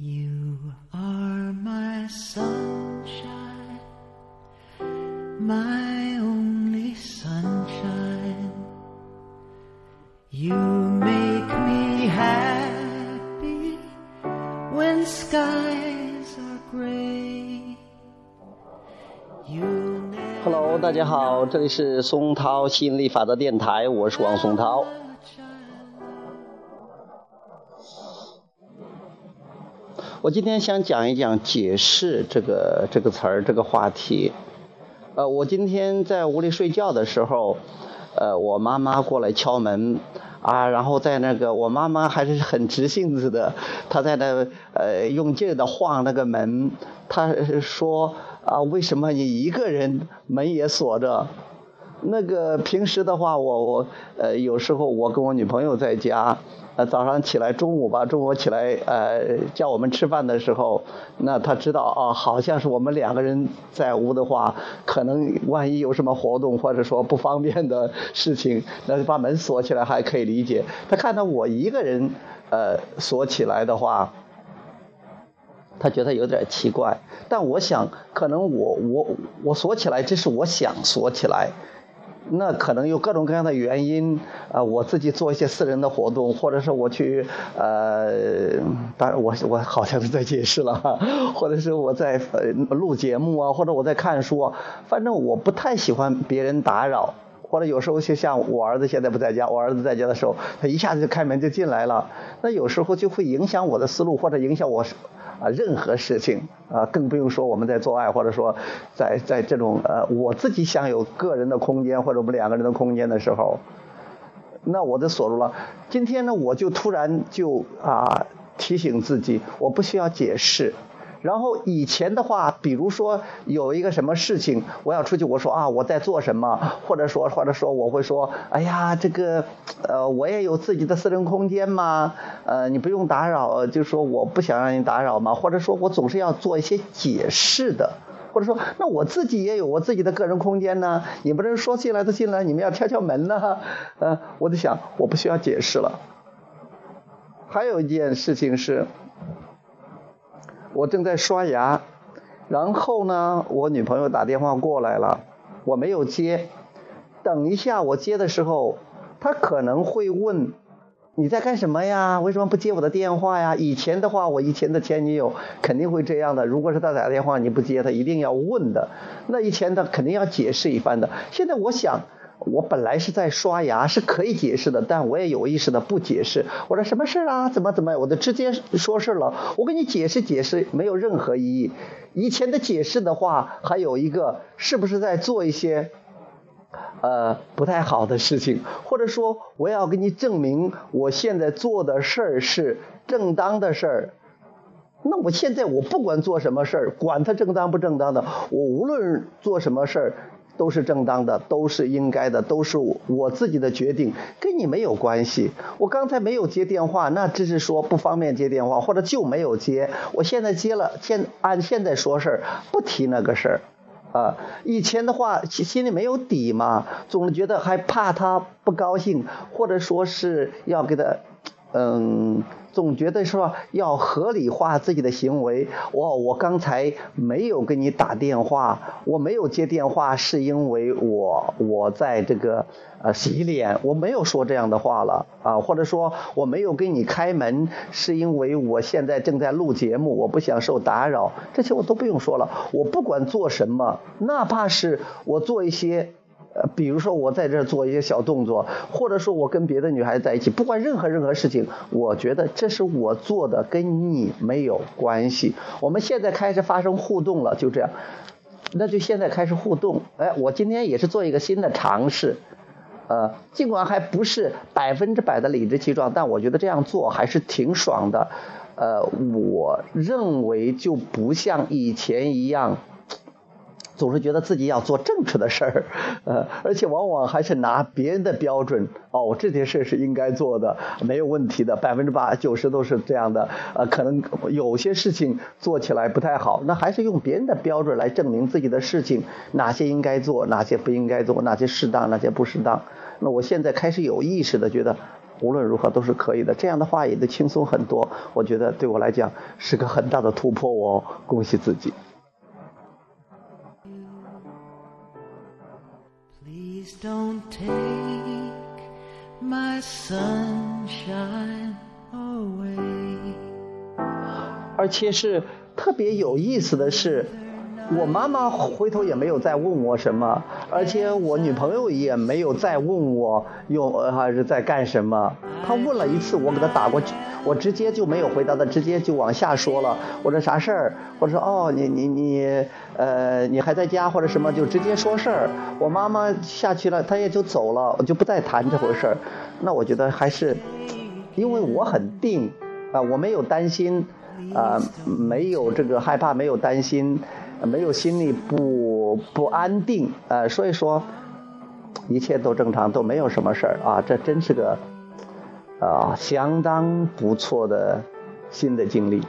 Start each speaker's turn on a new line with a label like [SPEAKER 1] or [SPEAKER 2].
[SPEAKER 1] You are my sunshine, my only sunshine. You make me happy when skies are gray.
[SPEAKER 2] Hello，大家好，这里是松涛吸引力法则电台，我是王松涛。我今天想讲一讲解释这个这个词儿这个话题。呃，我今天在屋里睡觉的时候，呃，我妈妈过来敲门啊，然后在那个我妈妈还是很直性子的，她在那呃用劲儿的晃那个门，她说啊，为什么你一个人门也锁着？那个平时的话，我我呃有时候我跟我女朋友在家，呃早上起来中午吧，中午起来呃叫我们吃饭的时候，那她知道啊，好像是我们两个人在屋的话，可能万一有什么活动或者说不方便的事情，那就把门锁起来还可以理解。她看到我一个人呃锁起来的话，他觉得有点奇怪，但我想，可能我我我锁起来，这是我想锁起来，那可能有各种各样的原因，啊、我自己做一些私人的活动，或者是我去，呃，当然我我好像是在解释了，或者是我在呃录节目啊，或者我在看书，反正我不太喜欢别人打扰。或者有时候就像我儿子现在不在家，我儿子在家的时候，他一下子就开门就进来了，那有时候就会影响我的思路，或者影响我啊任何事情啊，更不用说我们在做爱，或者说在在这种呃我自己想有个人的空间或者我们两个人的空间的时候，那我就锁住了。今天呢，我就突然就啊提醒自己，我不需要解释。然后以前的话，比如说有一个什么事情，我要出去，我说啊我在做什么，或者说或者说我会说，哎呀这个，呃我也有自己的私人空间嘛，呃你不用打扰，就说我不想让你打扰嘛，或者说我总是要做一些解释的。或者说，那我自己也有我自己的个人空间呢，你不能说进来就进来，你们要敲敲门呢。呃，我就想，我不需要解释了。还有一件事情是，我正在刷牙，然后呢，我女朋友打电话过来了，我没有接。等一下我接的时候，她可能会问你在干什么呀？为什么不接我的电话呀？以前的话，我以前的前女友肯定会这样的。如果是她打电话你不接，她一定要问的。那以前她肯定要解释一番的。现在我想，我本来是在刷牙，是可以解释的，但我也有意识的不解释。我说什么事啊？怎么怎么？我就直接说事了。我跟你解释解释，没有任何意义。以前的解释的话，还有一个是不是在做一些？呃，不太好的事情，或者说我要给你证明我现在做的事儿是正当的事儿。那我现在我不管做什么事儿，管它正当不正当的，我无论做什么事儿都是正当的，都是应该的，都是我自己的决定，跟你没有关系。我刚才没有接电话，那只是说不方便接电话，或者就没有接。我现在接了，现按现在说事儿，不提那个事儿。啊，以前的话心心里没有底嘛，总觉得还怕他不高兴，或者说是要给他，嗯，总觉得说要合理化自己的行为。我我刚才没有给你打电话，我没有接电话，是因为我我在这个呃洗脸，我没有说这样的话了啊，或者说我没有给你开门，是因为我现在正在录节目，我不想受打扰，这些我都不用说了。我不管做什么，哪怕是我做一些。比如说我在这做一些小动作，或者说我跟别的女孩子在一起，不管任何任何事情，我觉得这是我做的，跟你没有关系。我们现在开始发生互动了，就这样，那就现在开始互动。哎，我今天也是做一个新的尝试，呃，尽管还不是百分之百的理直气壮，但我觉得这样做还是挺爽的。呃，我认为就不像以前一样。总是觉得自己要做正确的事儿，呃，而且往往还是拿别人的标准，哦，这件事是应该做的，没有问题的，百分之八九十都是这样的，呃，可能有些事情做起来不太好，那还是用别人的标准来证明自己的事情，哪些应该做，哪些不应该做，哪些适当，哪些不适当。那我现在开始有意识的觉得，无论如何都是可以的。这样的话也就轻松很多。我觉得对我来讲是个很大的突破哦，恭喜自己。
[SPEAKER 1] Don't take my sunshine away.
[SPEAKER 2] 而且是特别有意思的是，我妈妈回头也没有再问我什么，而且我女朋友也没有再问我用还是在干什么。她问了一次，我给她打过去，我直接就没有回答的，直接就往下说了。我说啥事儿？或者说哦，你你你呃，你还在家或者什么，就直接说事儿。我妈妈下去了，她也就走了，我就不再谈这回事儿。那我觉得还是，因为我很定啊，我没有担心。啊，没有这个害怕，没有担心，没有心里不不安定，呃，所以说一切都正常，都没有什么事儿啊，这真是个啊相当不错的新的经历。